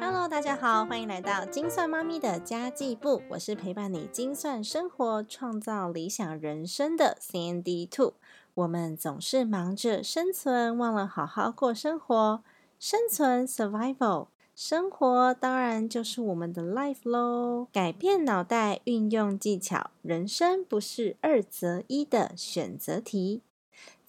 Hello，大家好，欢迎来到精算妈咪的家计部，我是陪伴你精算生活、创造理想人生的 CND Two。我们总是忙着生存，忘了好好过生活。生存 （survival），生活当然就是我们的 life 喽。改变脑袋，运用技巧，人生不是二择一的选择题。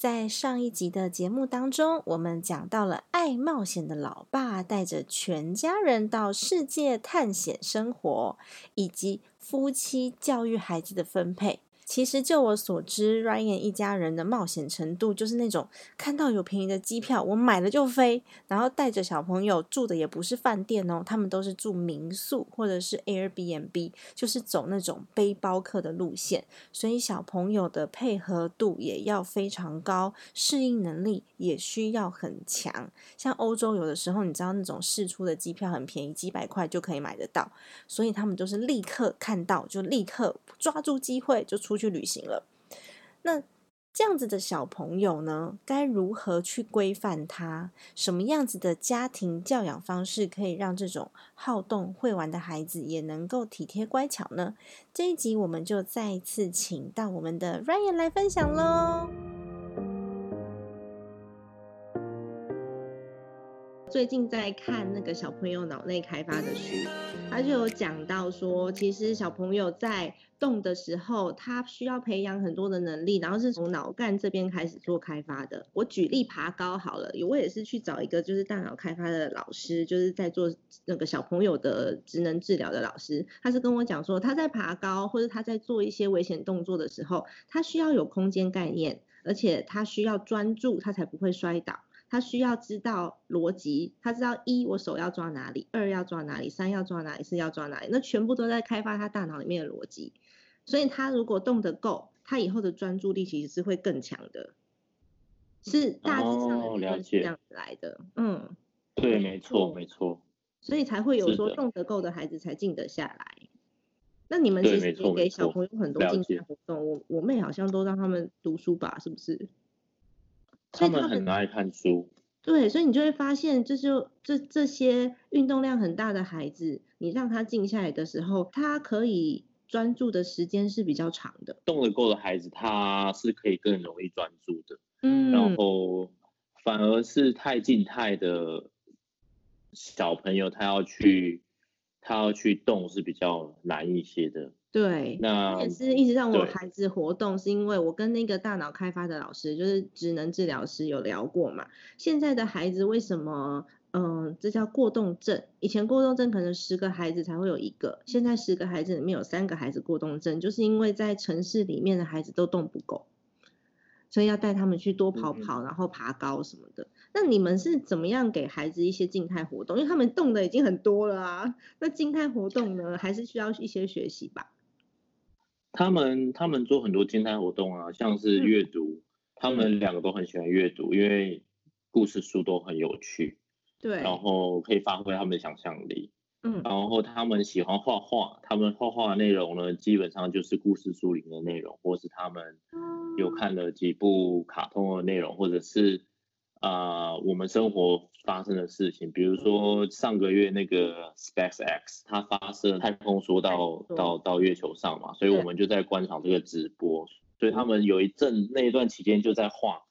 在上一集的节目当中，我们讲到了爱冒险的老爸带着全家人到世界探险生活，以及夫妻教育孩子的分配。其实就我所知，Ryan 一家人的冒险程度就是那种看到有便宜的机票，我买了就飞，然后带着小朋友住的也不是饭店哦，他们都是住民宿或者是 Airbnb，就是走那种背包客的路线，所以小朋友的配合度也要非常高，适应能力也需要很强。像欧洲有的时候，你知道那种试出的机票很便宜，几百块就可以买得到，所以他们都是立刻看到就立刻抓住机会就出。去旅行了，那这样子的小朋友呢，该如何去规范他？什么样子的家庭教养方式可以让这种好动会玩的孩子也能够体贴乖巧呢？这一集我们就再一次请到我们的 Ryan 来分享喽。最近在看那个小朋友脑内开发的书，他就有讲到说，其实小朋友在动的时候，他需要培养很多的能力，然后是从脑干这边开始做开发的。我举例爬高好了，我也是去找一个就是大脑开发的老师，就是在做那个小朋友的职能治疗的老师，他是跟我讲说，他在爬高或者他在做一些危险动作的时候，他需要有空间概念，而且他需要专注，他才不会摔倒。他需要知道逻辑，他知道一我手要抓哪里，二要抓哪里，三要抓哪里，四要抓哪里，那全部都在开发他大脑里面的逻辑。所以他如果动得够，他以后的专注力其实是会更强的，是大致上是这样子来的。嗯，对，没错，没错。所以才会有说动得够的孩子才静得下来。那你们其实也给小朋友很多静态活动，我我妹好像都让他们读书吧，是不是？他们很爱看书，对，所以你就会发现，这就这这些运动量很大的孩子，你让他静下来的时候，他可以专注的时间是比较长的。动得够的孩子，他是可以更容易专注的，嗯，然后反而是太静态的小朋友，他要去他要去动是比较难一些的。对，那也是一直让我孩子活动，是因为我跟那个大脑开发的老师，就是职能治疗师有聊过嘛。现在的孩子为什么，嗯，这叫过动症？以前过动症可能十个孩子才会有一个，现在十个孩子里面有三个孩子过动症，就是因为在城市里面的孩子都动不够，所以要带他们去多跑跑，然后爬高什么的。那你们是怎么样给孩子一些静态活动？因为他们动的已经很多了啊，那静态活动呢，还是需要一些学习吧。他们他们做很多静态活动啊，像是阅读，他们两个都很喜欢阅读，因为故事书都很有趣，对，然后可以发挥他们的想象力，嗯，然后他们喜欢画画，他们画画的内容呢，基本上就是故事书里面的内容，或是他们有看了几部卡通的内容，或者是。啊，我们生活发生的事情，比如说上个月那个 SpaceX，它发射太空梭到到到月球上嘛，所以我们就在观赏这个直播。所以他们有一阵那一段期间就在画，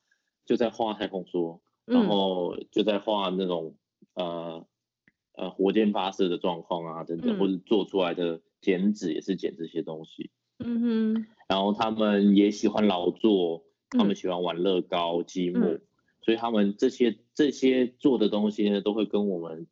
就在画太空梭，然后就在画那种呃呃火箭发射的状况啊等等，或者做出来的剪纸也是剪这些东西。嗯哼。然后他们也喜欢劳作，他们喜欢玩乐高积木。所以他们这些这些做的东西呢，都会跟我们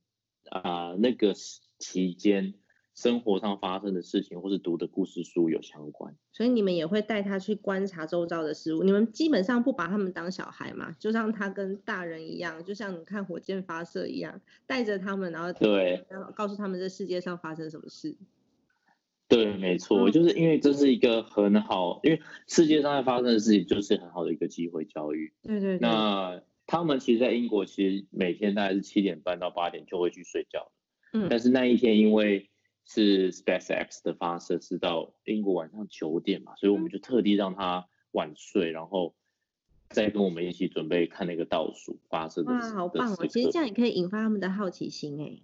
啊那个期间生活上发生的事情，或是读的故事书有相关。所以你们也会带他去观察周遭的事物。你们基本上不把他们当小孩嘛，就让他跟大人一样，就像你看火箭发射一样，带着他们，然后对，然后告诉他们这世界上发生什么事。对，没错，就是因为这是一个很好，因为世界上在发生的事情，就是很好的一个机会教育。对对。那他们其实，在英国其实每天大概是七点半到八点就会去睡觉。嗯。但是那一天因为是 SpaceX 的发射是到英国晚上九点嘛，所以我们就特地让他晚睡，然后再跟我们一起准备看那个倒数发射的。哇，好棒哦！其实这样也可以引发他们的好奇心哎。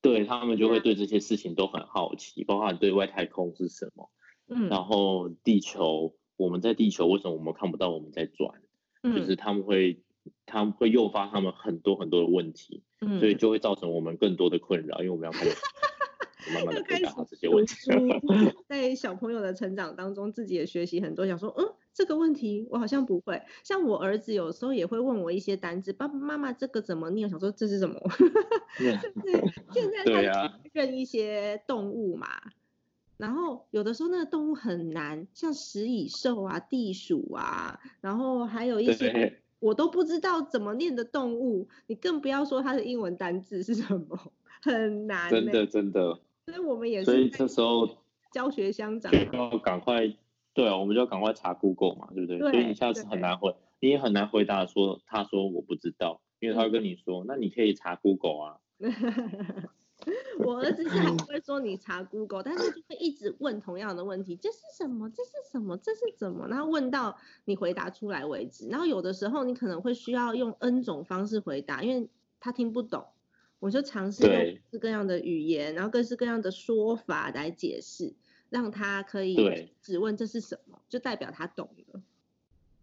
对他们就会对这些事情都很好奇，包括对外太空是什么，嗯，然后地球，我们在地球为什么我们看不到我们在转，就是他们会，他们会诱发他们很多很多的问题，嗯，所以就会造成我们更多的困扰，因为我们要开始 慢慢的回答这些问题，在小朋友的成长当中，自己也学习很多，想说，嗯。这个问题我好像不会，像我儿子有时候也会问我一些单字，爸爸妈妈这个怎么念？我想说这是什么？现在 他认一些动物嘛，然后有的时候那个动物很难，像食蚁兽啊、地鼠啊，然后还有一些我都不知道怎么念的动物，你更不要说它的英文单字是什么，很难。真的真的。所以我们也是。所以这时候教学相长，要赶快。对啊，我们就要赶快查 Google 嘛，对不对？所以你下次很难回，你也很难回答说，他说我不知道，因为他会跟你说，那你可以查 Google 啊。我儿子是很会说你查 Google，但是就会一直问同样的问题，这是什么？这是什么？这是怎么？然后问到你回答出来为止。然后有的时候你可能会需要用 N 种方式回答，因为他听不懂，我就尝试用各式各样的语言，然后各式各样的说法来解释。让他可以只问这是什么，就代表他懂了。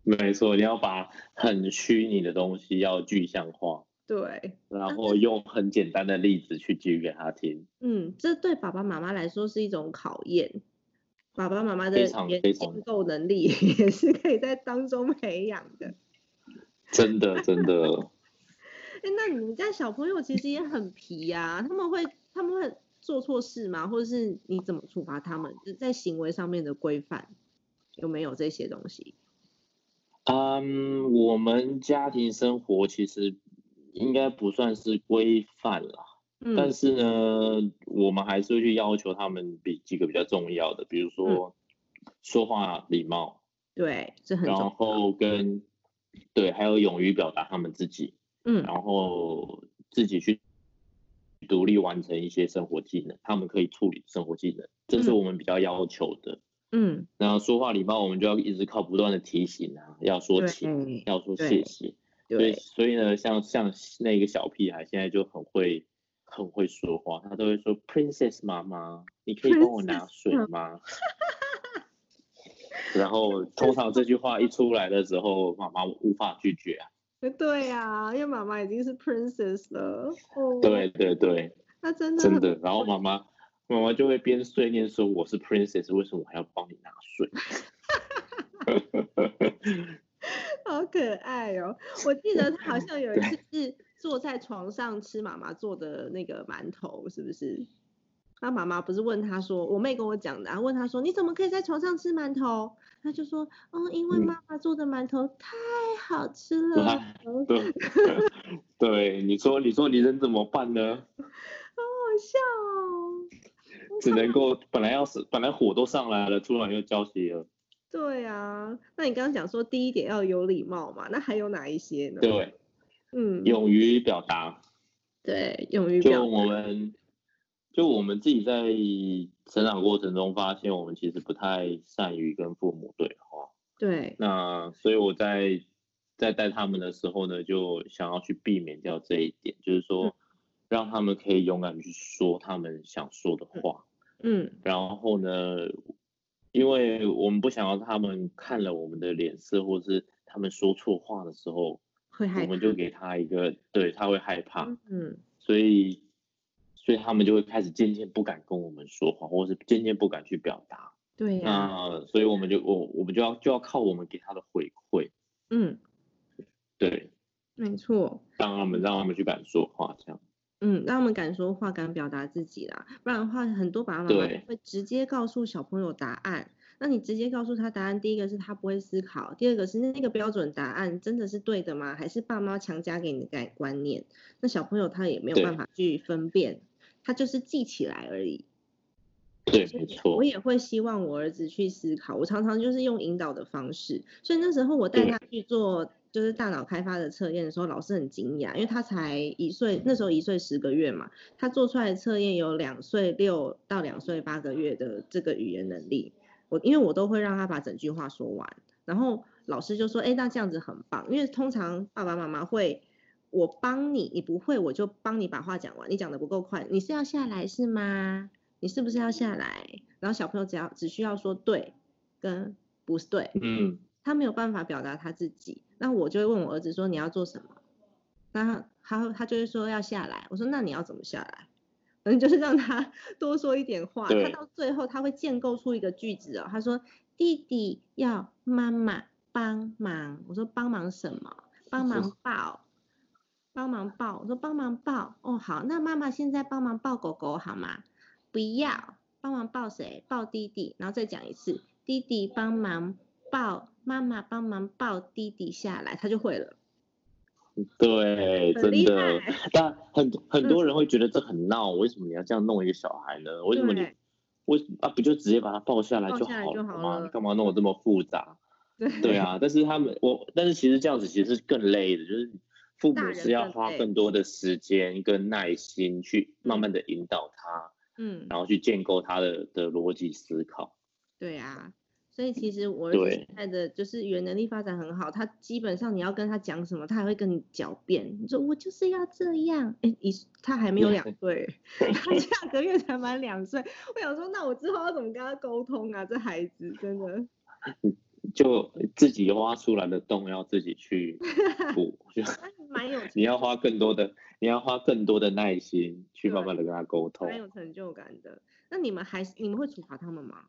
没错，你要把很虚拟的东西要具象化。对，然后用很简单的例子去举给他听。嗯，这对爸爸妈妈来说是一种考验。爸爸妈妈的言建构能力 也是可以在当中培养的。真的，真的。哎，那你们家小朋友其实也很皮呀，他们会，他们会。做错事吗？或者是你怎么处罚他们？在行为上面的规范有没有这些东西？嗯，我们家庭生活其实应该不算是规范啦，但是呢，我们还是会去要求他们比几个比较重要的，比如说说话礼貌，对，这很重然后跟对，还有勇于表达他们自己，嗯，然后自己去。独立完成一些生活技能，他们可以处理生活技能，这是我们比较要求的。嗯，然后说话礼貌，我们就要一直靠不断的提醒啊，要说请，要说谢谢。对，所以呢，像像那个小屁孩现在就很会很会说话，他都会说 “Princess 妈妈，你可以帮我拿水吗？” 然后通常这句话一出来的时候，妈妈无法拒绝啊。对呀，因为妈妈已经是 princess 了。哦，对对对，那真的真的。然后妈妈妈妈就会边碎念说：“我是 princess，为什么我还要帮你拿水？” 好可爱哦！我记得他好像有一次是坐在床上吃妈妈做的那个馒头，是不是？他妈妈不是问他说，我妹跟我讲的，啊问他说，你怎么可以在床上吃馒头？他就说，哦，因为妈妈做的馒头太好吃了。对，对，你说，你说你人怎么办呢？好好笑哦。只能够，本来要是本来火都上来了，突然又浇熄了。对啊，那你刚刚讲说第一点要有礼貌嘛，那还有哪一些呢？对，嗯，勇于表达。对，勇于表。就我们。就我们自己在成长过程中发现，我们其实不太善于跟父母对话。对。那所以我在在带他们的时候呢，就想要去避免掉这一点，就是说让他们可以勇敢去说他们想说的话。嗯。然后呢，因为我们不想要他们看了我们的脸色，或是他们说错话的时候，会害怕。我们就给他一个，对他会害怕。嗯。所以。所以他们就会开始渐渐不敢跟我们说话，或者是渐渐不敢去表达。对呀。那所以我们就我我们就要就要靠我们给他的回馈。嗯。对。没错。让他们让他们去敢说话，这样。嗯，让他们敢说话，敢表达自己啦。不然的话，很多爸爸妈妈会直接告诉小朋友答案。那你直接告诉他答案，第一个是他不会思考，第二个是那个标准答案真的是对的吗？还是爸妈强加给你的改观念？那小朋友他也没有办法去分辨。他就是记起来而已，对，没错。我也会希望我儿子去思考，我常常就是用引导的方式。所以那时候我带他去做就是大脑开发的测验的时候，老师很惊讶，因为他才一岁，那时候一岁十个月嘛，他做出来的测验有两岁六到两岁八个月的这个语言能力。我因为我都会让他把整句话说完，然后老师就说：“哎，那这样子很棒。”因为通常爸爸妈妈会。我帮你，你不会我就帮你把话讲完。你讲的不够快，你是要下来是吗？你是不是要下来？然后小朋友只要只需要说对跟不是对，嗯，他没有办法表达他自己，那我就会问我儿子说你要做什么？那他他就会说要下来。我说那你要怎么下来？嗯，就是让他 多说一点话。他到最后他会建构出一个句子哦。他说弟弟要妈妈帮忙。我说帮忙什么？帮忙抱，帮忙抱。我说帮忙抱。哦，好，那妈妈现在帮忙抱狗狗好吗？不要，帮忙抱谁？抱弟弟。然后再讲一次，弟弟帮忙抱妈妈，帮忙抱弟弟下来，他就会了。对，真的，但很很多人会觉得这很闹，为什么你要这样弄一个小孩呢？为什么你，为啊不就直接把他抱下来就好了吗？你干嘛弄得这么复杂？对啊，但是他们我，但是其实这样子其实是更累的，就是父母是要花更多的时间跟耐心去慢慢的引导他，嗯，然后去建构他的的逻辑思考。对啊。所以其实我现在的就是语言能力发展很好，他基本上你要跟他讲什么，他还会跟你狡辩。你说我就是要这样，哎，一他还没有两 岁，他下个月才满两岁。我想说，那我之后要怎么跟他沟通啊？这孩子真的，就自己挖出来的洞要自己去 补，就蛮有。你要花更多的，你要花更多的耐心去慢慢的跟他沟通，蛮有成就感的。那你们还是你们会处罚他们吗？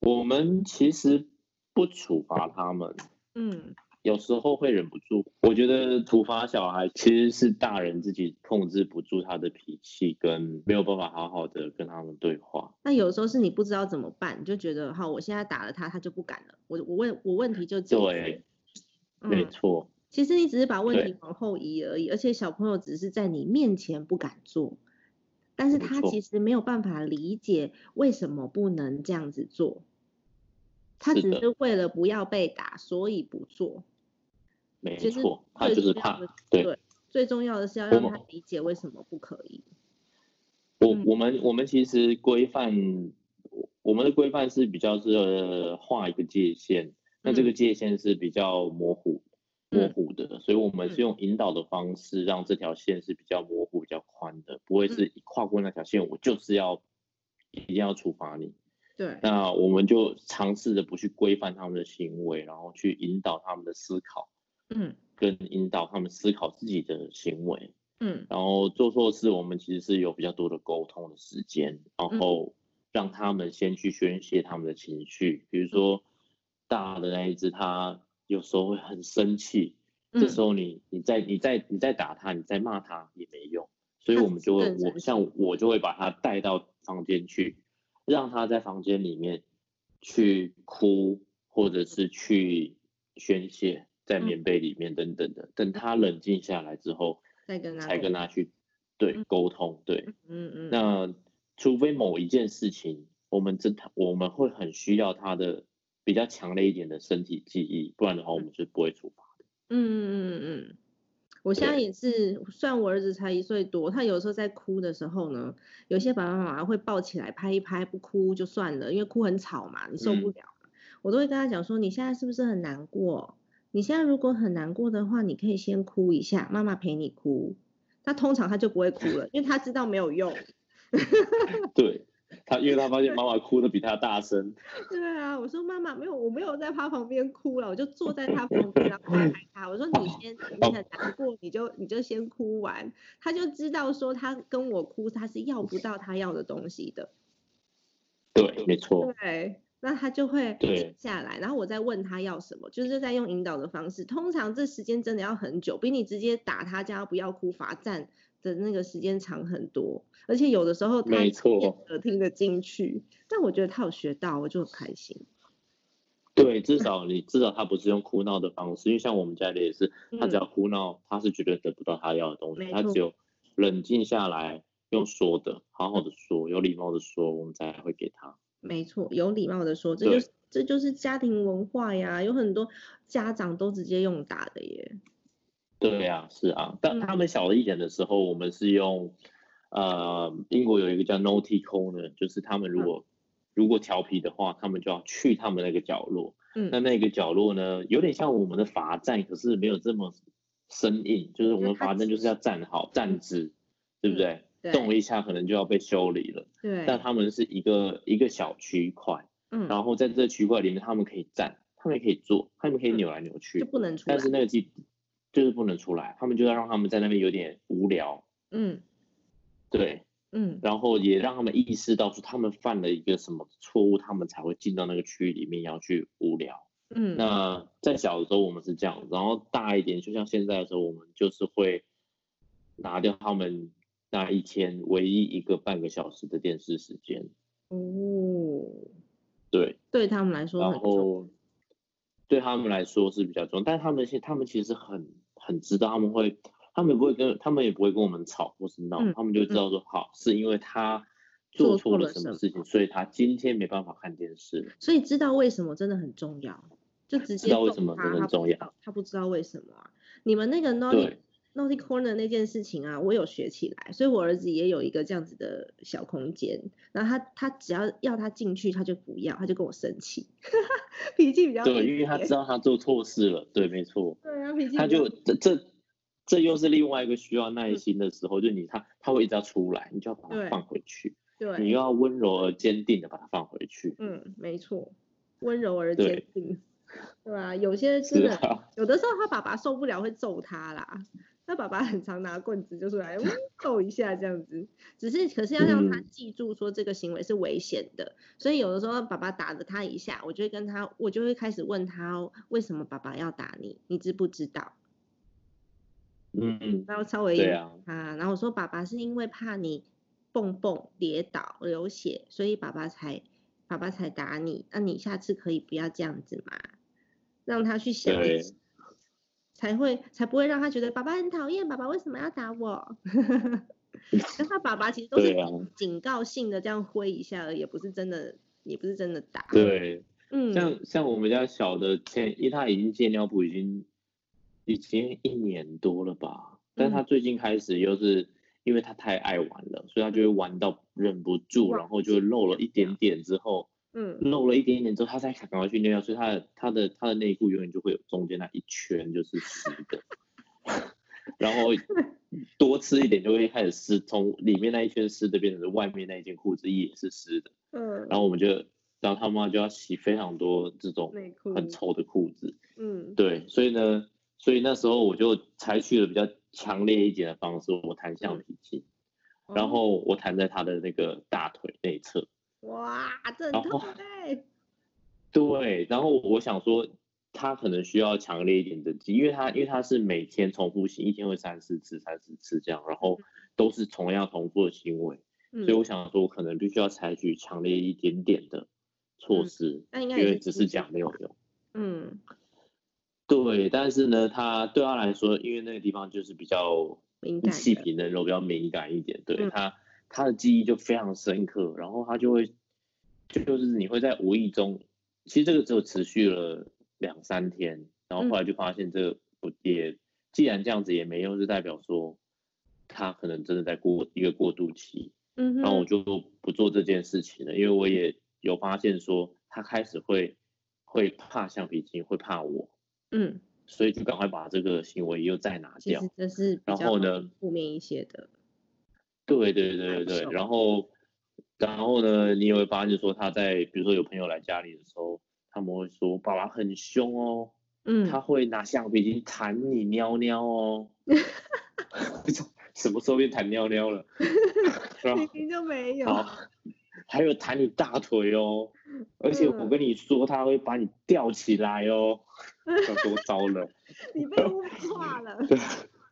我们其实不处罚他们，嗯，有时候会忍不住。我觉得处罚小孩其实是大人自己控制不住他的脾气，跟没有办法好好的跟他们对话。那有时候是你不知道怎么办，你就觉得哈，我现在打了他，他就不敢了。我我问我问题就解决，没错。其实你只是把问题往后移而已，而且小朋友只是在你面前不敢做，但是他其实没有办法理解为什么不能这样子做。他只是为了不要被打，所以不做。没错，他就是怕。对，最重要的是要让他理解为什么不可以。我我们我们其实规范，我们的规范是比较是画一个界限，那这个界限是比较模糊模糊的，所以我们是用引导的方式，让这条线是比较模糊、比较宽的，不会是一跨过那条线，我就是要一定要处罚你。对，那我们就尝试着不去规范他们的行为，然后去引导他们的思考，嗯，跟引导他们思考自己的行为，嗯，然后做错事，我们其实是有比较多的沟通的时间，然后让他们先去宣泄他们的情绪，比如说大的那一只，他有时候会很生气，这时候你你再你再你再打他，你再骂他也没用，所以我们就会我像我就会把他带到房间去。让他在房间里面去哭，或者是去宣泄，在棉被里面等等的。等他冷静下来之后，再跟他才跟他去对沟通。对，嗯嗯。那除非某一件事情，我们真我们会很需要他的比较强烈一点的身体记忆，不然的话，我们是不会处罚的。嗯嗯嗯嗯。我现在也是，算我儿子才一岁多，他有时候在哭的时候呢，有些爸爸妈妈会抱起来拍一拍，不哭就算了，因为哭很吵嘛，你受不了。我都会跟他讲说，你现在是不是很难过？你现在如果很难过的话，你可以先哭一下，妈妈陪你哭。他通常他就不会哭了，因为他知道没有用。对。他因为他发现妈妈哭的比他大声，对啊，我说妈妈没有，我没有在他旁边哭了，我就坐在他旁边然后拍他，我说你先，你很难过，你就你就先哭完，他就知道说他跟我哭，他是要不到他要的东西的，对，没错，对，那他就会停下来，然后我再问他要什么，就是在用引导的方式，通常这时间真的要很久，比你直接打他叫他不要哭罚站。的那个时间长很多，而且有的时候他听得进去，但我觉得他有学到，我就很开心。对，至少你至少他不是用哭闹的方式，因为像我们家里也是，他只要哭闹，他是绝对得不到他要的东西，他只有冷静下来，用说的，好好的说，有礼貌的说，我们才会给他。没错，有礼貌的说，这就是这就是家庭文化呀，有很多家长都直接用打的耶。对呀，是啊，当他们小一点的时候，我们是用，呃，英国有一个叫 naughty corner，就是他们如果如果调皮的话，他们就要去他们那个角落。嗯，那那个角落呢，有点像我们的罚站，可是没有这么生硬，就是我们罚站就是要站好站直，对不对？动一下可能就要被修理了。对。但他们是一个一个小区块，嗯，然后在这区块里面，他们可以站，他们也可以坐，他们可以扭来扭去，就不能出来。但是那个机就是不能出来，他们就要让他们在那边有点无聊。嗯，对。嗯，然后也让他们意识到说他们犯了一个什么错误，他们才会进到那个区域里面要去无聊。嗯，那在小的时候我们是这样，然后大一点，就像现在的时候，我们就是会拿掉他们那一天唯一一个半个小时的电视时间。哦，对，对他们来说，然后对他们来说是比较重，但他们现他们其实很很知道他们会。他们也不会跟他们也不会跟我们吵或是闹，他们就知道说好是因为他做错了什么事情，所以他今天没办法看电视。所以知道为什么真的很重要，就直接知道为什么真的很重要。他不知道为什么啊？你们那个 naughty naughty corner 那件事情啊，我有学起来，所以我儿子也有一个这样子的小空间。然后他他只要要他进去，他就不要，他就跟我生气，脾气比较对，因为他知道他做错事了。对，没错。对啊，脾气他就这这。这又是另外一个需要耐心的时候，就你他他会一直要出来，你就要把它放回去。对，你又要温柔而坚定的把它放回去。嗯，没错，温柔而坚定，对啊？有些真的，有的时候他爸爸受不了会揍他啦。他爸爸很常拿棍子就是来 揍一下这样子，只是可是要让他记住说这个行为是危险的，所以有的时候爸爸打了他一下，我就会跟他，我就会开始问他为什么爸爸要打你，你知不知道？嗯，然后稍微对啊，然后我说爸爸是因为怕你蹦蹦跌倒流血，所以爸爸才爸爸才打你。那你下次可以不要这样子嘛，让他去想，才会才不会让他觉得爸爸很讨厌，爸爸为什么要打我？那他爸爸其实都是警告性的这样挥一下而已，不是真的，也不是真的打。对，嗯，像像我们家小的，前因为他已经戒尿布已经。已经一年多了吧，但他最近开始又是因为他太爱玩了，所以他就会玩到忍不住，然后就漏了一点点之后，嗯，漏了一点点之后，他才赶快去尿尿，所以他的他的他的内裤永远就会有中间那一圈就是湿的，然后多吃一点就会开始湿，从里面那一圈湿的变成外面那一件裤子也是湿的，嗯，然后我们就，然后他妈就要洗非常多这种很臭的裤子，嗯，对，所以呢。所以那时候我就采取了比较强烈一点的方式，我弹橡皮筋，然后我弹在他的那个大腿内侧。哇，这很痛哎。对，然后我想说，他可能需要强烈一点的因为他因为他是每天重复性，一天会三四次、三四次这样，然后都是同样重复的行为，所以我想说，我可能必须要采取强烈一点点的措施，因为只是讲没有用。嗯。对，但是呢，他对他来说，因为那个地方就是比较细皮嫩肉，比较敏感一点，对他他的记忆就非常深刻，然后他就会就是你会在无意中，其实这个只有持续了两三天，然后后来就发现这个不也既然这样子也没用，就代表说他可能真的在过一个过渡期，嗯，然后我就不做这件事情了，因为我也有发现说他开始会会怕橡皮筋，会怕我。嗯，所以就赶快把这个行为又再拿掉。这是然后呢，负面一些的。对对对对对，然后然后呢，你也会发现说他在比如说有朋友来家里的时候，他们会说爸爸很凶哦，嗯，他会拿橡皮筋弹你尿尿哦。什么时候变弹尿尿了？明明就没有。还有弹你大腿哦，而且我跟你说，他会把你吊起来哦，多糟了！你被污化了。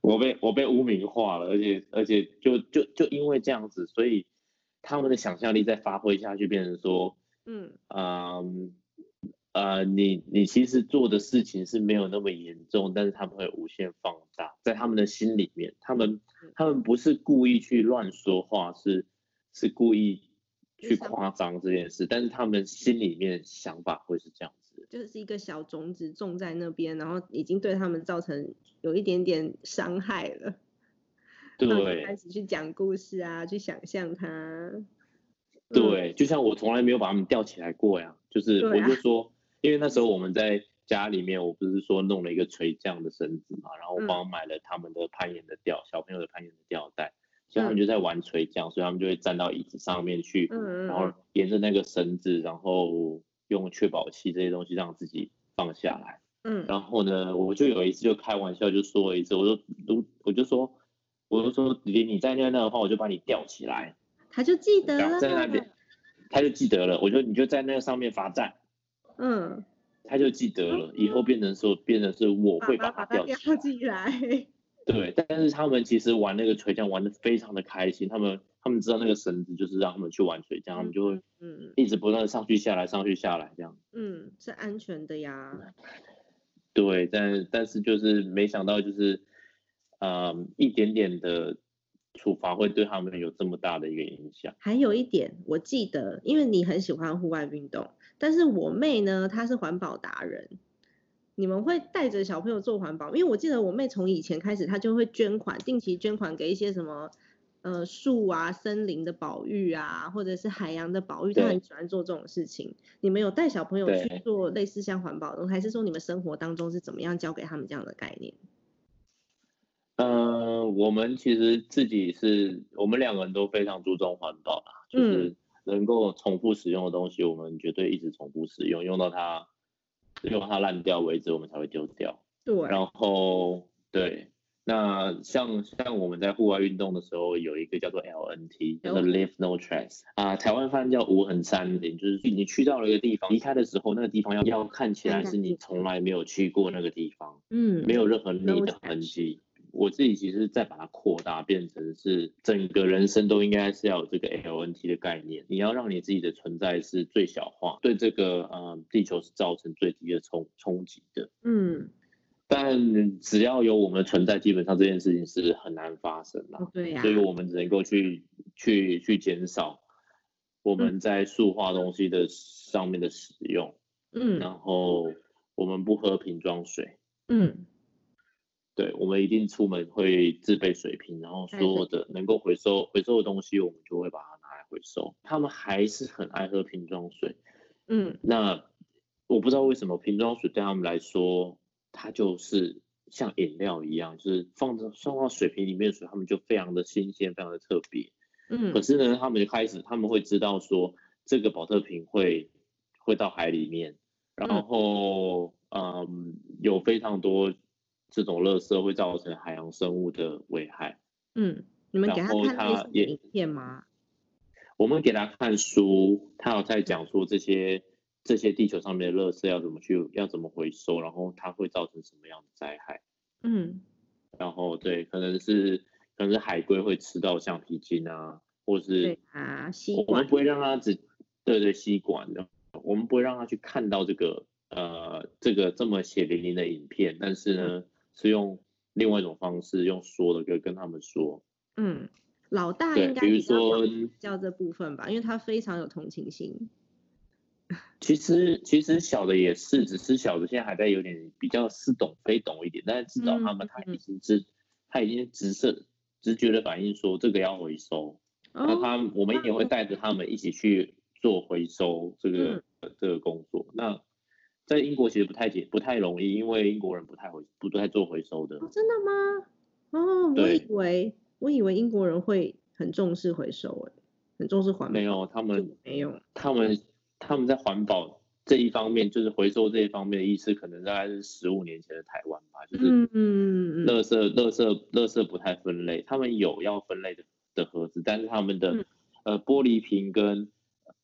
对，我被我被污名化了，而且而且就就就因为这样子，所以他们的想象力再发挥下去，变成说，嗯嗯呃，你你其实做的事情是没有那么严重，但是他们会无限放大，在他们的心里面，他们他们不是故意去乱说话，是是故意。去夸张这件事，但是他们心里面想法会是这样子，就是一个小种子种在那边，然后已经对他们造成有一点点伤害了。对，开始去讲故事啊，去想象它。对，就像我从来没有把他们吊起来过呀，就是我就说，因为那时候我们在家里面，我不是说弄了一个垂降的绳子嘛，然后我帮买了他们的攀岩的吊，小朋友的攀岩的吊带，所以他们就在玩垂降，所以他们就会站到椅子上面去，然后沿着那个绳子，然后用确保器这些东西让自己放下来。嗯，然后呢，我就有一次就开玩笑就说了一次，我说，如我就说，我就说，你你在那那的话，我就把你吊起来。他就记得了，在那边，他就记得了。我就你就在那个上面罚站。嗯。他就记得了，以后变成说，变成是我会把他吊起来。对，但是他们其实玩那个垂降玩的非常的开心，他们他们知道那个绳子就是让他们去玩水，这样，他们就会嗯一直不断的上去下来上去下来这样。嗯，是安全的呀。对，但但是就是没想到就是，嗯，一点点的处罚会对他们有这么大的一个影响。还有一点，我记得，因为你很喜欢户外运动。但是我妹呢，她是环保达人。你们会带着小朋友做环保？因为我记得我妹从以前开始，她就会捐款，定期捐款给一些什么呃树啊、森林的保育啊，或者是海洋的保育，他很喜欢做这种事情。你们有带小朋友去做类似像环保的，还是说你们生活当中是怎么样教给他们这样的概念？呃，我们其实自己是我们两个人都非常注重环保啦，就是。能够重复使用的东西，我们绝对一直重复使用，用到它用它烂掉为止，我们才会丢掉。对。然后对，那像像我们在户外运动的时候，有一个叫做 LNT，叫做 Leave No Trace 啊，台湾翻叫无痕山林，就是你去到了一个地方，离开的时候，那个地方要要看起来是你从来没有去过那个地方，嗯，没有任何你的痕迹。我自己其实再把它扩大，变成是整个人生都应该是要有这个 LNT 的概念。你要让你自己的存在是最小化，对这个呃地球是造成最低的冲冲击的。嗯，但只要有我们的存在，基本上这件事情是很难发生的。对呀，所以我们只能够去去去减少我们在塑化东西的上面的使用。嗯，然后我们不喝瓶装水。嗯。对，我们一定出门会自备水瓶，然后所有的能够回收回收的东西，我们就会把它拿来回收。他们还是很爱喝瓶装水，嗯，那我不知道为什么瓶装水对他们来说，它就是像饮料一样，就是放着放到水瓶里面的水，他们就非常的新鲜，非常的特别，嗯。可是呢，他们就开始他们会知道说，这个保特瓶会会到海里面，然后嗯，有非常多。这种垃圾会造成海洋生物的危害。嗯，你们给他看影片吗？我们给他看书，他有在讲说这些这些地球上面的垃圾要怎么去要怎么回收，然后它会造成什么样的灾害。嗯，然后对，可能是可能是海龟会吃到橡皮筋啊，或是啊吸管，我们不会让它只对对吸管的，我们不会让它去看到这个呃这个这么血淋淋的影片，但是呢。是用另外一种方式，用说的跟跟他们说。嗯，老大应该比如说教这部分吧，因为他非常有同情心。其实其实小的也是，只是小的现在还在有点比较似懂非懂一点，但是至少他们他已经知，他已经直视直觉的反应说这个要回收。那他我们也会带着他们一起去做回收这个这个工作。那在英国其实不太简不太容易，因为英国人不太回不太做回收的。真的吗？哦，我以为我以为英国人会很重视回收，哎，很重视环保。没有，他们没有，他们他们在环保这一方面，就是回收这一方面的意识，可能大概是十五年前的台湾吧，就是嗯嗯嗯，垃圾垃圾垃圾不太分类，他们有要分类的的盒子，但是他们的呃玻璃瓶跟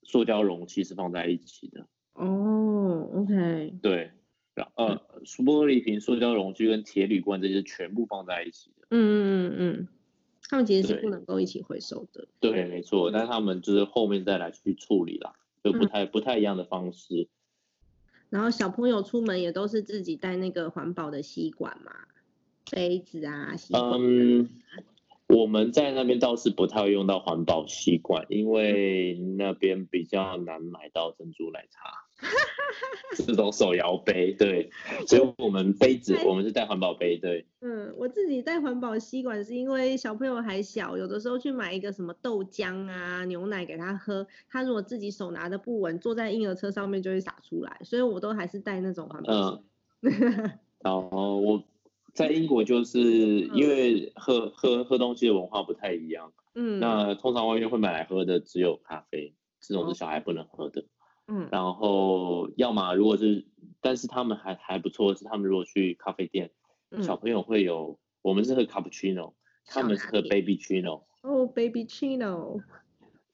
塑胶容器是放在一起的。哦，OK，对，呃，玻璃瓶、塑胶容器跟铁铝罐这些全部放在一起的。嗯嗯嗯嗯，他们其实是不能够一起回收的。对，没错，但他们就是后面再来去处理啦，就不太不太一样的方式。然后小朋友出门也都是自己带那个环保的吸管嘛，杯子啊，吸管。我们在那边倒是不太会用到环保吸管，因为那边比较难买到珍珠奶茶。这种手摇杯，对，所以我们杯子我们是带环保杯，对。嗯，我自己带环保吸管是因为小朋友还小，有的时候去买一个什么豆浆啊、牛奶给他喝，他如果自己手拿的不稳，坐在婴儿车上面就会洒出来，所以我都还是带那种环保。嗯，然后我在英国就是因为喝喝喝东西的文化不太一样，嗯，那通常外面会买来喝的只有咖啡，这种是小孩不能喝的，嗯，然后要么如果是，但是他们还还不错是他们如果去咖啡店，小朋友会有，我们是喝 cappuccino，他们是喝 baby chino，哦 baby chino，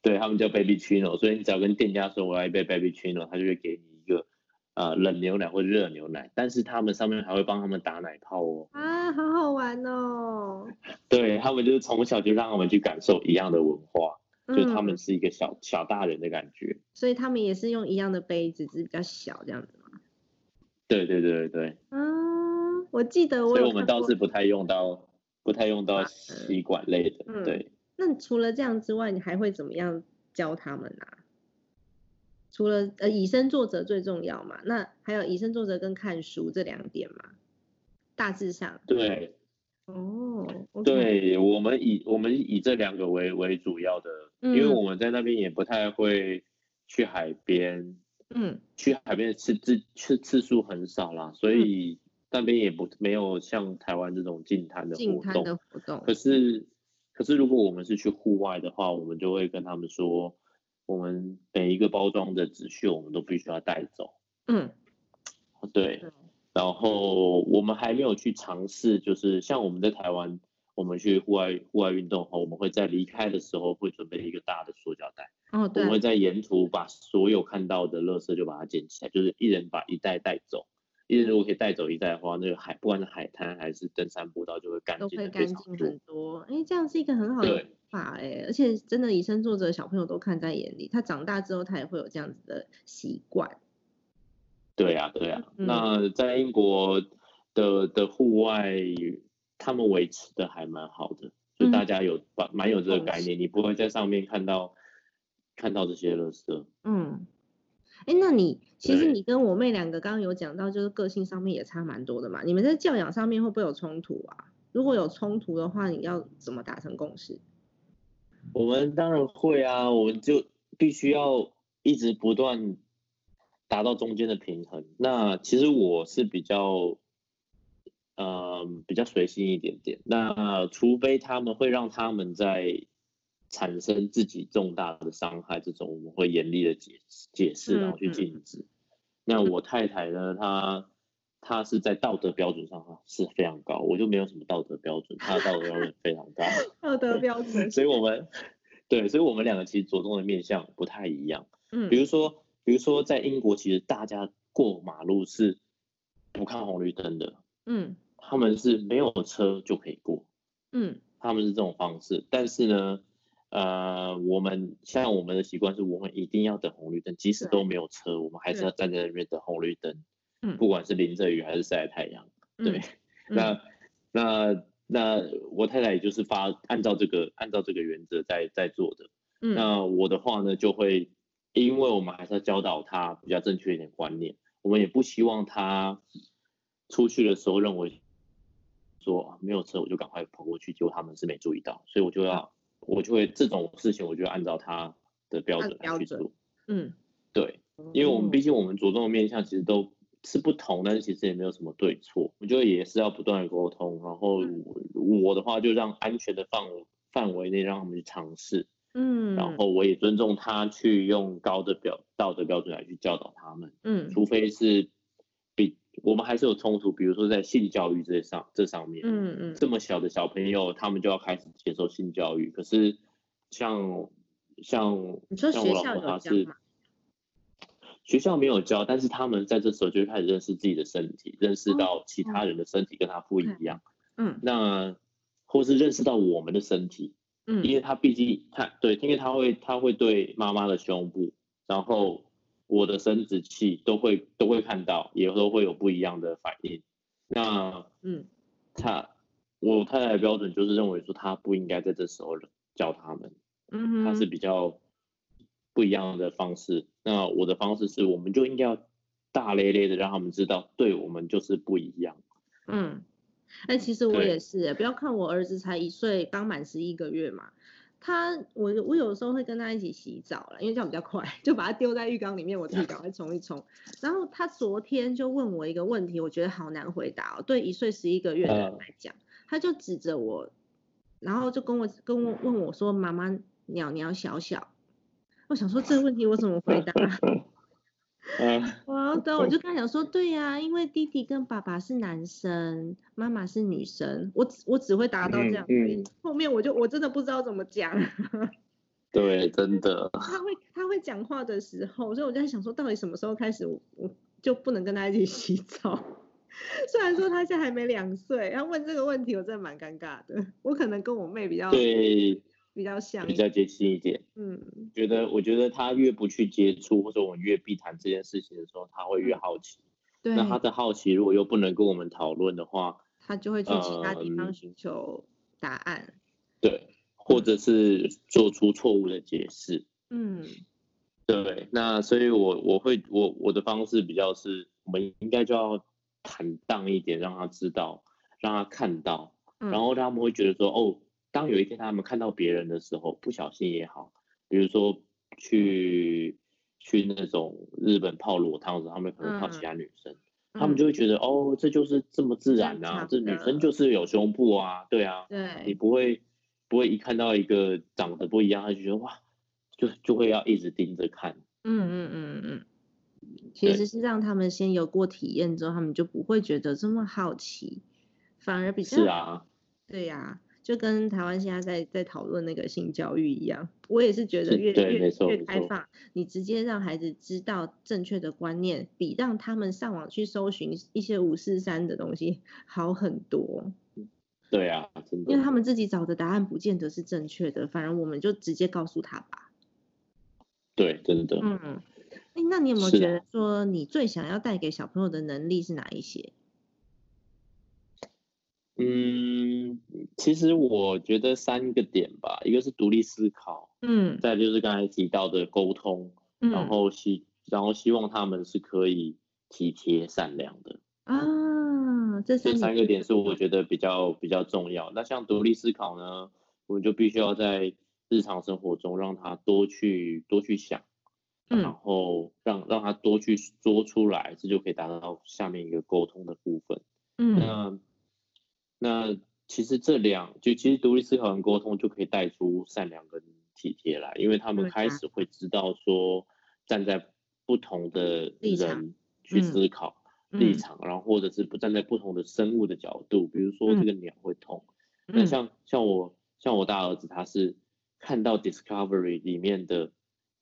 对他们叫 baby chino，所以你只要跟店家说我要一杯 baby chino，他就会给你。呃，冷牛奶或热牛奶，但是他们上面还会帮他们打奶泡哦。啊，好好玩哦。对他们就是从小就让我们去感受一样的文化，就他们是一个小小大人的感觉。所以他们也是用一样的杯子，只是比较小这样子吗？对对对对对。嗯，我记得我。所以我们倒是不太用到，不太用到吸管类的。对。那除了这样之外，你还会怎么样教他们啊？除了呃以身作则最重要嘛，那还有以身作则跟看书这两点嘛，大致上。对。哦。对我们以我们以这两个为为主要的，因为我们在那边也不太会去海边，嗯，去海边次次次次数很少啦，所以那边也不没有像台湾这种近滩的活动。的活动。可是可是如果我们是去户外的话，我们就会跟他们说。我们每一个包装的纸屑，我们都必须要带走。嗯，对。然后我们还没有去尝试，就是像我们在台湾，我们去户外户外运动后，我们会在离开的时候会准备一个大的塑胶袋。哦，对。我们会在沿途把所有看到的垃圾就把它捡起来，就是一人把一袋带走。一人如果可以带走一袋的话，那个海不管是海滩还是登山步道就会干净，都会干净很多。哎，这样是一个很好的。法哎，而且真的以身作则，小朋友都看在眼里。他长大之后，他也会有这样子的习惯。对呀，对呀。那在英国的的户外，他们维持的还蛮好的，就大家有蛮蛮有这个概念，你不会在上面看到看到这些垃圾。嗯，哎，那你其实你跟我妹两个刚刚有讲到，就是个性上面也差蛮多的嘛。你们在教养上面会不会有冲突啊？如果有冲突的话，你要怎么达成共识？我们当然会啊，我们就必须要一直不断达到中间的平衡。那其实我是比较，呃，比较随性一点点。那除非他们会让他们在产生自己重大的伤害，这种我们会严厉的解解释，然后去禁止。那我太太呢，她。她是在道德标准上哈是非常高，我就没有什么道德标准，她的道德标准非常高。道德标准，所以我们对，所以我们两个其实着重的面向不太一样。嗯，比如说，比如说在英国，其实大家过马路是不看红绿灯的。嗯，他们是没有车就可以过。嗯，他们是这种方式，但是呢，呃，我们像我们的习惯是我们一定要等红绿灯，即使都没有车，我们还是要站在那边等红绿灯。嗯，不管是淋着雨还是晒太阳，对，那那那我太太也就是发按照这个按照这个原则在在做的。嗯，那我的话呢，就会因为我们还是要教导他比较正确一点观念，我们也不希望他出去的时候认为说没有车我就赶快跑过去，结果他们是没注意到，所以我就要我就会这种事情我就按照他的标准来去做。嗯，对，因为我们毕竟我们着重的面向其实都。是不同，但是其实也没有什么对错，我觉得也是要不断的沟通。然后我的话就让安全的范范围内让他们去尝试，嗯，然后我也尊重他去用高的标道德标准来去教导他们，嗯，除非是比我们还是有冲突，比如说在性教育这上这上面，嗯嗯，这么小的小朋友他们就要开始接受性教育，可是像像像我老婆她是。学校没有教，但是他们在这时候就开始认识自己的身体，认识到其他人的身体跟他不一样。嗯，那或是认识到我们的身体，嗯，因为他毕竟他对，因为他会他会对妈妈的胸部，然后我的生殖器都会都会看到，也都会有不一样的反应。那嗯，他我太太的标准就是认为说他不应该在这时候教他们，嗯，他是比较。不一样的方式，那我的方式是，我们就应该要大咧咧的让他们知道，对我们就是不一样。嗯，那其实我也是，不要看我儿子才一岁，刚满十一个月嘛，他我我有时候会跟他一起洗澡了，因为这样比较快，就把他丢在浴缸里面，我自己赶快冲一冲。然后他昨天就问我一个问题，我觉得好难回答哦。对一岁十一个月的人来讲，他就指着我，然后就跟我跟我问我说：“妈妈，鸟鸟小小。”我想说这个问题我怎么回答？嗯，我对，我就跟他讲说，对呀，因为弟弟跟爸爸是男生，妈妈是女生，我只我只会达到这样，后面我就我真的不知道怎么讲。对，真的。他会他会讲话的时候，所以我就在想说，到底什么时候开始我我就不能跟他一起洗澡？虽然说他现在还没两岁，然后问这个问题，我真的蛮尴尬的。我可能跟我妹比较对。比较像，比较接近一点。嗯，觉得我觉得他越不去接触，或者我们越避谈这件事情的时候，他会越好奇。对。那他的好奇如果又不能跟我们讨论的话，他就会去其他地方寻求答案。对，或者是做出错误的解释。嗯，对。那所以，我我会我我的方式比较是，我们应该就要坦荡一点，让他知道，让他看到，然后他们会觉得说，哦。当有一天他们看到别人的时候，不小心也好，比如说去去那种日本泡裸汤的时候，他们可能泡其他女生，他们就会觉得哦，这就是这么自然啊，这女生就是有胸部啊，对啊，对，你不会不会一看到一个长得不一样，他就觉得哇，就就会要一直盯着看。嗯嗯嗯嗯，其实是让他们先有过体验之后，他们就不会觉得这么好奇，反而比较是啊，对呀。就跟台湾现在在在讨论那个性教育一样，我也是觉得越越越开放，你直接让孩子知道正确的观念，比让他们上网去搜寻一些五四三的东西好很多。对啊，真的，因为他们自己找的答案不见得是正确的，反而我们就直接告诉他吧。对，真的。嗯，哎，那你有没有觉得说你最想要带给小朋友的能力是哪一些？嗯，其实我觉得三个点吧，一个是独立思考，嗯，再就是刚才提到的沟通，嗯，然后希然后希望他们是可以体贴善良的。啊，这三个点是我觉得比较比较重要。那像独立思考呢，我们就必须要在日常生活中让他多去多去想，然后让让他多去说出来，这就可以达到下面一个沟通的部分，嗯，那。那其实这两就其实独立思考跟沟通就可以带出善良跟体贴来，因为他们开始会知道说站在不同的人去思考立场，然后或者是不站在不同的生物的角度，比如说这个鸟会痛，那像像我像我大儿子他是看到 Discovery 里面的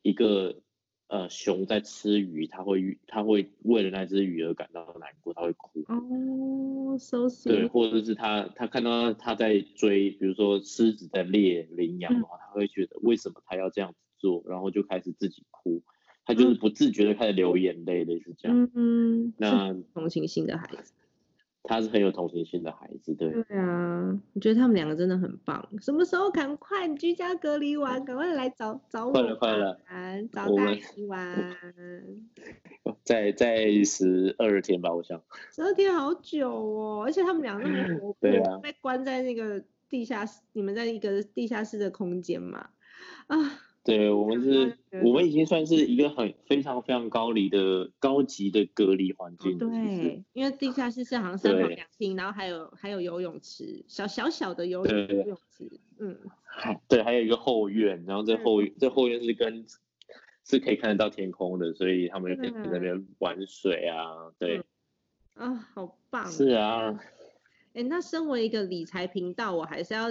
一个。呃，熊在吃鱼，它会它会为了那只鱼而感到难过，它会哭。哦，so sweet。对，或者是它它看到它在追，比如说狮子在猎羚羊的话，他会觉得为什么它要这样子做，然后就开始自己哭，它就是不自觉的开始流眼泪，类似这样。嗯，那同情心的孩子。他是很有同情心的孩子，对。对啊，我觉得他们两个真的很棒。什么时候赶快居家隔离完，赶快来找找我快了，快了，找大姨玩。在在十二天吧，我想。十二天好久哦，而且他们两个那么活泼，被关在那个地下室，你们在一个地下室的空间嘛？啊。对我们是，我们已经算是一个很非常非常高离的高级的隔离环境。对，因为地下室是好像三房两厅，然后还有还有游泳池，小小小的游泳游泳池，嗯，对，还有一个后院，然后这后这后院是跟是可以看得到天空的，所以他们可以在那边玩水啊，对，啊，好棒，是啊，哎，那身为一个理财频道，我还是要。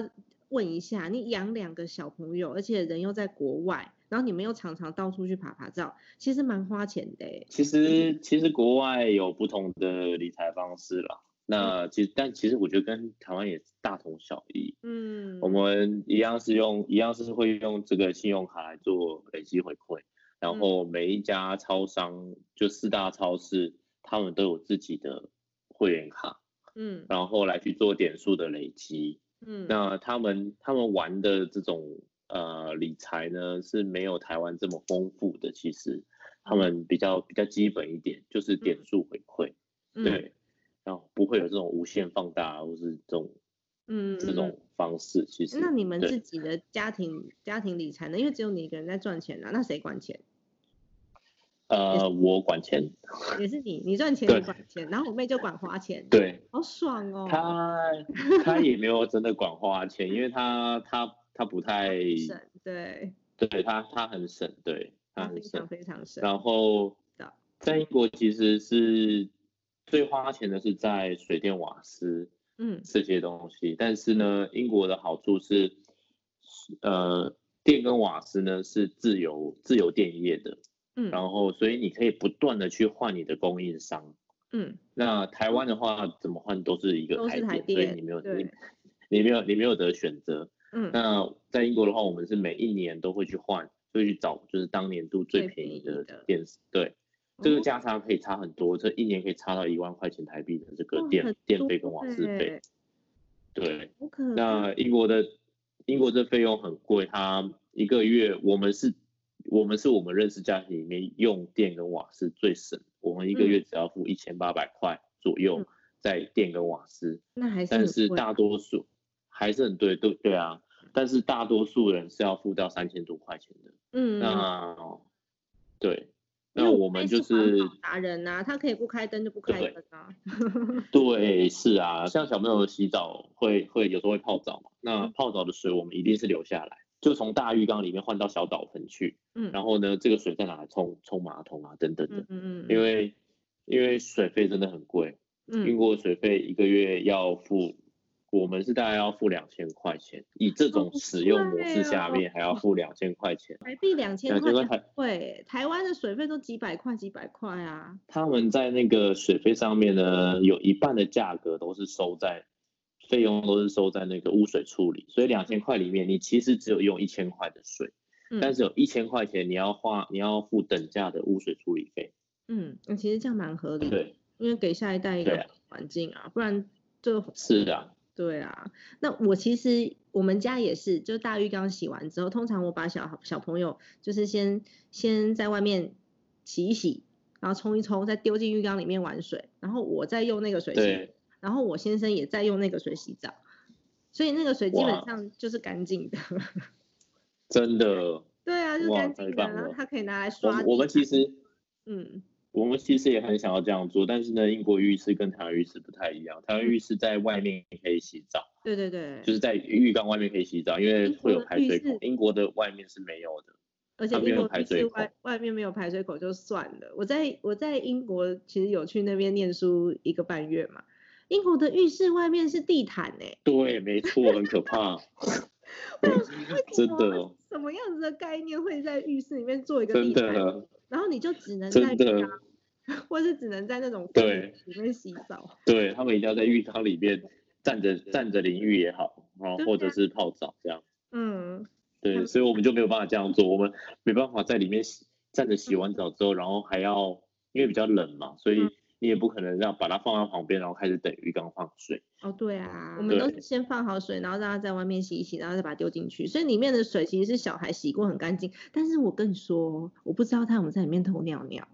问一下，你养两个小朋友，而且人又在国外，然后你们又常常到处去爬爬照，其实蛮花钱的。其实其实国外有不同的理财方式啦，那其实但其实我觉得跟台湾也大同小异。嗯，我们一样是用一样是会用这个信用卡来做累积回馈，然后每一家超商就四大超市，他们都有自己的会员卡，嗯，然后来去做点数的累积。嗯，那他们他们玩的这种呃理财呢是没有台湾这么丰富的，其实他们比较比较基本一点，就是点数回馈，对，然后不会有这种无限放大或是这种嗯，这种方式其实。那你们自己的家庭家庭理财呢？因为只有你一个人在赚钱啊，那谁管钱？呃，我管钱。也是你，你赚钱你管钱，然后我妹就管花钱。对，好爽哦。她她也没有真的管花钱，因为她她她不太省，对，对她她很省，对她很省，非常省。然后在英国其实是最花钱的是在水电瓦斯，嗯，这些东西。但是呢，英国的好处是，呃，电跟瓦斯呢是自由自由电业的。嗯，然后所以你可以不断的去换你的供应商，嗯，那台湾的话怎么换都是一个台电，所以你没有你你没有你没有得选择，嗯，那在英国的话，我们是每一年都会去换，会去找就是当年度最便宜的电，对，这个价差可以差很多，这一年可以差到一万块钱台币的这个电电费跟瓦斯费，对，那英国的英国这费用很贵，它一个月我们是。我们是我们认识家庭里面用电跟瓦斯最省，我们一个月只要付一千八百块左右在电跟瓦斯，那还是但是大多数还是很对，对对啊，但是大多数人是要付到三千多块钱的，嗯，那对，那我们就是达人呐，他可以不开灯就不开灯啊，对，是啊，像小朋友洗澡会会有时候会泡澡嘛，那泡澡的水我们一定是留下来。就从大浴缸里面换到小澡盆去，嗯，然后呢，这个水再拿来冲？冲马桶啊，等等的，嗯嗯因为因为水费真的很贵，嗯，英国水费一个月要付，我们是大概要付两千块钱，以这种使用模式下面还要付两千块钱，台币两千块钱，对台湾的水费都几百块几百块啊，他们在那个水费上面呢，有一半的价格都是收在。费用都是收在那个污水处理，所以两千块里面，你其实只有用一千块的水，但是有一千块钱你要花，你要付等价的污水处理费。嗯，那其实这样蛮合理，对，因为给下一代一个环境啊，不然就。是的。对啊，那我其实我们家也是，就大浴缸洗完之后，通常我把小小朋友就是先先在外面洗一洗，然后冲一冲，再丢进浴缸里面玩水，然后我再用那个水洗。然后我先生也在用那个水洗澡，所以那个水基本上就是干净的。真的？对啊，就干净的，然后它可以拿来刷。我们其实，嗯，我们其实也很想要这样做，但是呢，英国浴室跟台湾浴室不太一样。台湾浴室在外面可以洗澡，对对对，就是在浴缸外面可以洗澡，因为会有排水口。英国的外面是没有的，而且英国浴室外外面没有排水口就算了。我在我在英国其实有去那边念书一个半月嘛。英国的浴室外面是地毯诶，对，没错，很可怕。真的，什么样子的概念会在浴室里面做一个地毯？然后你就只能在浴缸，或是只能在那种对里面洗澡。对他们一定要在浴缸里面站着站着淋浴也好，然后或者是泡澡这样。嗯，对，所以我们就没有办法这样做，我们没办法在里面洗站着洗完澡之后，然后还要因为比较冷嘛，所以。你也不可能让把它放在旁边，然后开始等鱼缸放水。哦，对啊，我们都是先放好水，然后让它在外面洗一洗，然后再把它丢进去。所以里面的水其实是小孩洗过很干净。但是我跟你说，我不知道他有没有在里面偷尿尿。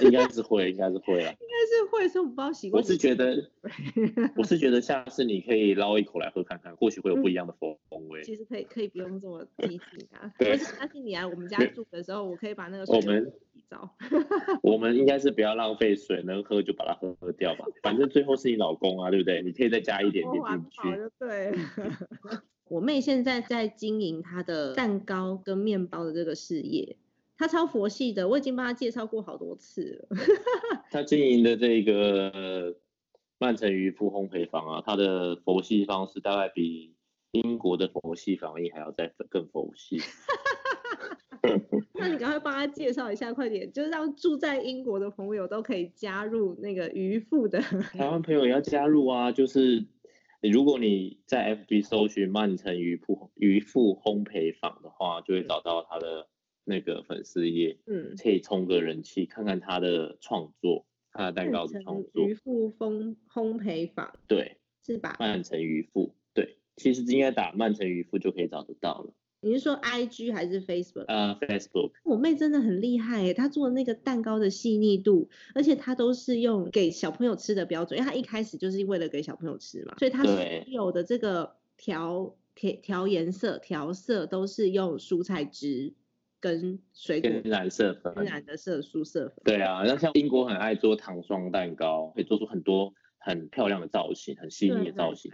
应该是会，应该是会啊。应该是会，所以我不知道洗过。我是觉得，我是觉得下次你可以捞一口来喝看看，或许会有不一样的风风味。其实可以，可以不用这么激进啊。对。相信你来我们家住的时候，我可以把那个我们 我们应该是不要浪费水，能喝就把它喝喝掉吧。反正最后是你老公啊，对不对？你可以再加一点点 进去。对。我妹现在在经营她的蛋糕跟面包的这个事业。她超佛系的，我已经帮她介绍过好多次了。她经营的这个曼城渔夫烘焙坊啊，她的佛系方式大概比英国的佛系防疫还要再更佛系。那你赶快帮他介绍一下，快点，就是让住在英国的朋友都可以加入那个渔夫的。台湾朋友也要加入啊，就是如果你在 FB 搜寻曼城渔夫渔夫烘焙坊的话，就会找到他的。那个粉丝页，嗯，可以充个人气，看看他的创作，他的蛋糕的创作。渔夫烘烘焙坊，对，是吧？曼城渔夫，对，其实应该打曼城渔夫就可以找得到了。你是说 I G 还是 Facebook？呃，Facebook。我妹真的很厉害诶，她做的那个蛋糕的细腻度，而且她都是用给小朋友吃的标准，因为她一开始就是为了给小朋友吃嘛，所以她所有的这个调调调颜色、调色都是用蔬菜汁跟水果天然色粉、天然的色素色粉。对啊，那像英国很爱做糖霜蛋糕，可以做出很多很漂亮的造型，很细腻的造型。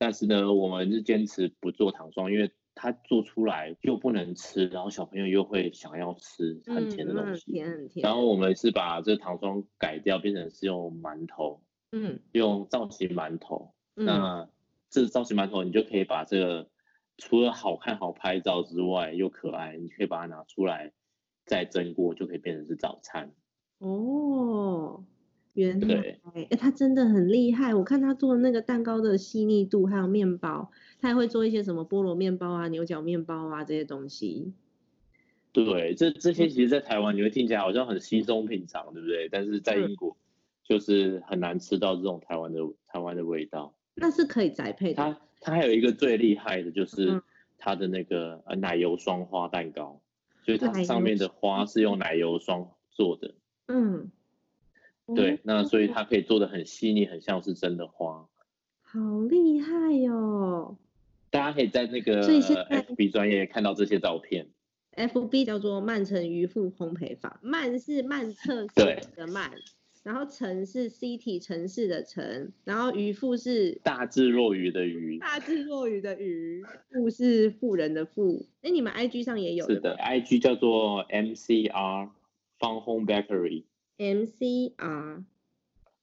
但是呢，我们是坚持不做糖霜，因为它做出来又不能吃，然后小朋友又会想要吃很甜的东西。甜很甜。然后我们是把这糖霜改掉，变成是用馒头，嗯，用造型馒头。那这造型馒头，你就可以把这个除了好看好拍照之外，又可爱，你可以把它拿出来再蒸过，就可以变成是早餐。哦。原来，哎，他真的很厉害。我看他做的那个蛋糕的细腻度，还有面包，他还会做一些什么菠萝面包啊、牛角面包啊这些东西。对，这这些其实，在台湾你会听起来好像很稀松平常，对不对？但是在英国，就是很难吃到这种台湾的台湾的味道。那是可以宅配的。它它还有一个最厉害的，就是它的那个呃奶油霜花蛋糕，所以它上面的花是用奶油霜做的。嗯。对，那所以它可以做的很细腻，很像是真的花，好厉害哟！大家可以在那个 FB 专业看到这些照片。FB 叫做曼城渔夫烘焙坊，曼是曼彻斯特的曼，然后城是 City 城市的城，然后渔夫是大智若愚的愚，大智若愚的愚，富是富人的富。哎，你们 IG 上也有？是的，IG 叫做 MCR Fun Home Bakery。M C R，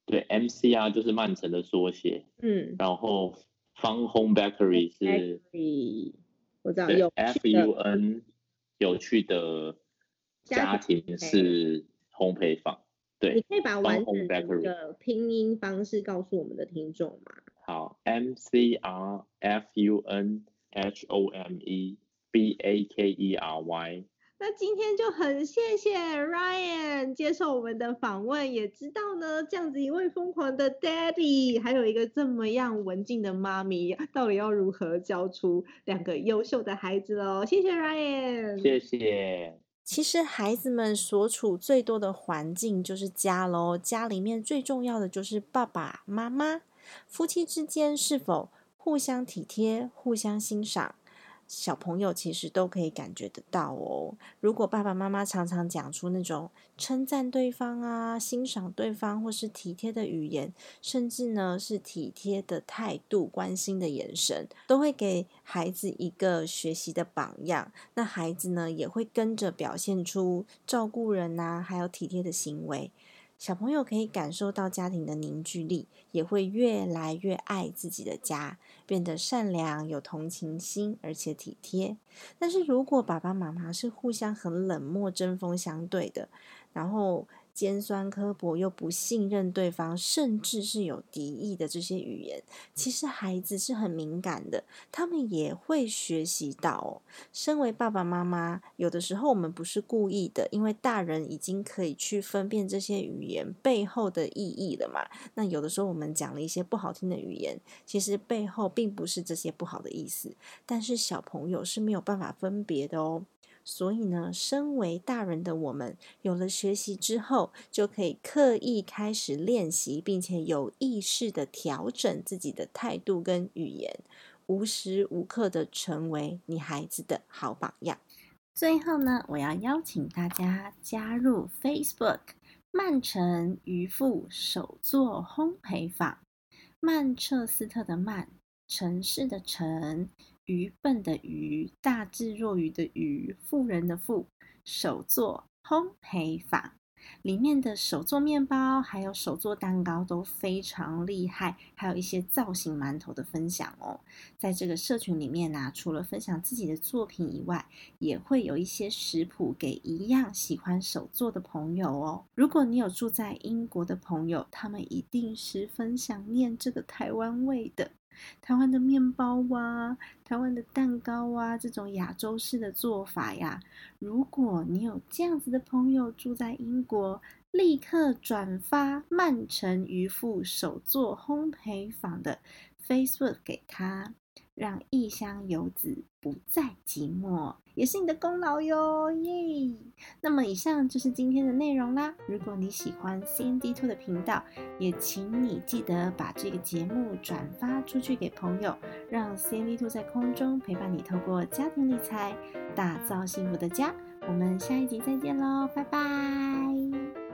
对，M C R 就是曼城的缩写。嗯，然后 Fun Home Bakery 是，我知道有 F U N 有趣的家庭式烘焙坊。对，你可以把完整的拼音方式告诉我们的听众吗？好，M C R F U N H O M E B A K E R Y。那今天就很谢谢 Ryan 接受我们的访问，也知道呢，这样子一位疯狂的 Daddy，还有一个这么样文静的妈咪，到底要如何教出两个优秀的孩子喽？谢谢 Ryan，谢谢。其实孩子们所处最多的环境就是家喽，家里面最重要的就是爸爸妈妈，夫妻之间是否互相体贴、互相欣赏？小朋友其实都可以感觉得到哦。如果爸爸妈妈常常讲出那种称赞对方啊、欣赏对方，或是体贴的语言，甚至呢是体贴的态度、关心的眼神，都会给孩子一个学习的榜样。那孩子呢也会跟着表现出照顾人呐，还有体贴的行为。小朋友可以感受到家庭的凝聚力，也会越来越爱自己的家，变得善良、有同情心，而且体贴。但是如果爸爸妈妈是互相很冷漠、针锋相对的，然后。尖酸刻薄又不信任对方，甚至是有敌意的这些语言，其实孩子是很敏感的，他们也会学习到哦。身为爸爸妈妈，有的时候我们不是故意的，因为大人已经可以去分辨这些语言背后的意义了嘛。那有的时候我们讲了一些不好听的语言，其实背后并不是这些不好的意思，但是小朋友是没有办法分别的哦。所以呢，身为大人的我们，有了学习之后，就可以刻意开始练习，并且有意识的调整自己的态度跟语言，无时无刻的成为你孩子的好榜样。最后呢，我要邀请大家加入 Facebook 曼城渔夫手作烘焙坊，曼彻斯特的曼，城市的城。愚笨的愚，大智若愚的愚，富人的富，手做烘焙坊里面的手做面包，还有手做蛋糕都非常厉害，还有一些造型馒头的分享哦。在这个社群里面呢，除了分享自己的作品以外，也会有一些食谱给一样喜欢手做的朋友哦。如果你有住在英国的朋友，他们一定十分想念这个台湾味的。台湾的面包啊，台湾的蛋糕啊，这种亚洲式的做法呀，如果你有这样子的朋友住在英国，立刻转发曼城渔夫手作烘焙坊的 Facebook 给他，让异乡游子不再寂寞，也是你的功劳哟耶！那么以上就是今天的内容啦。如果你喜欢 CND Two 的频道，也请你记得把这个节目转发出去给朋友，让 CND Two 在空中陪伴你，透过家庭理财打造幸福的家。我们下一集再见喽，拜拜。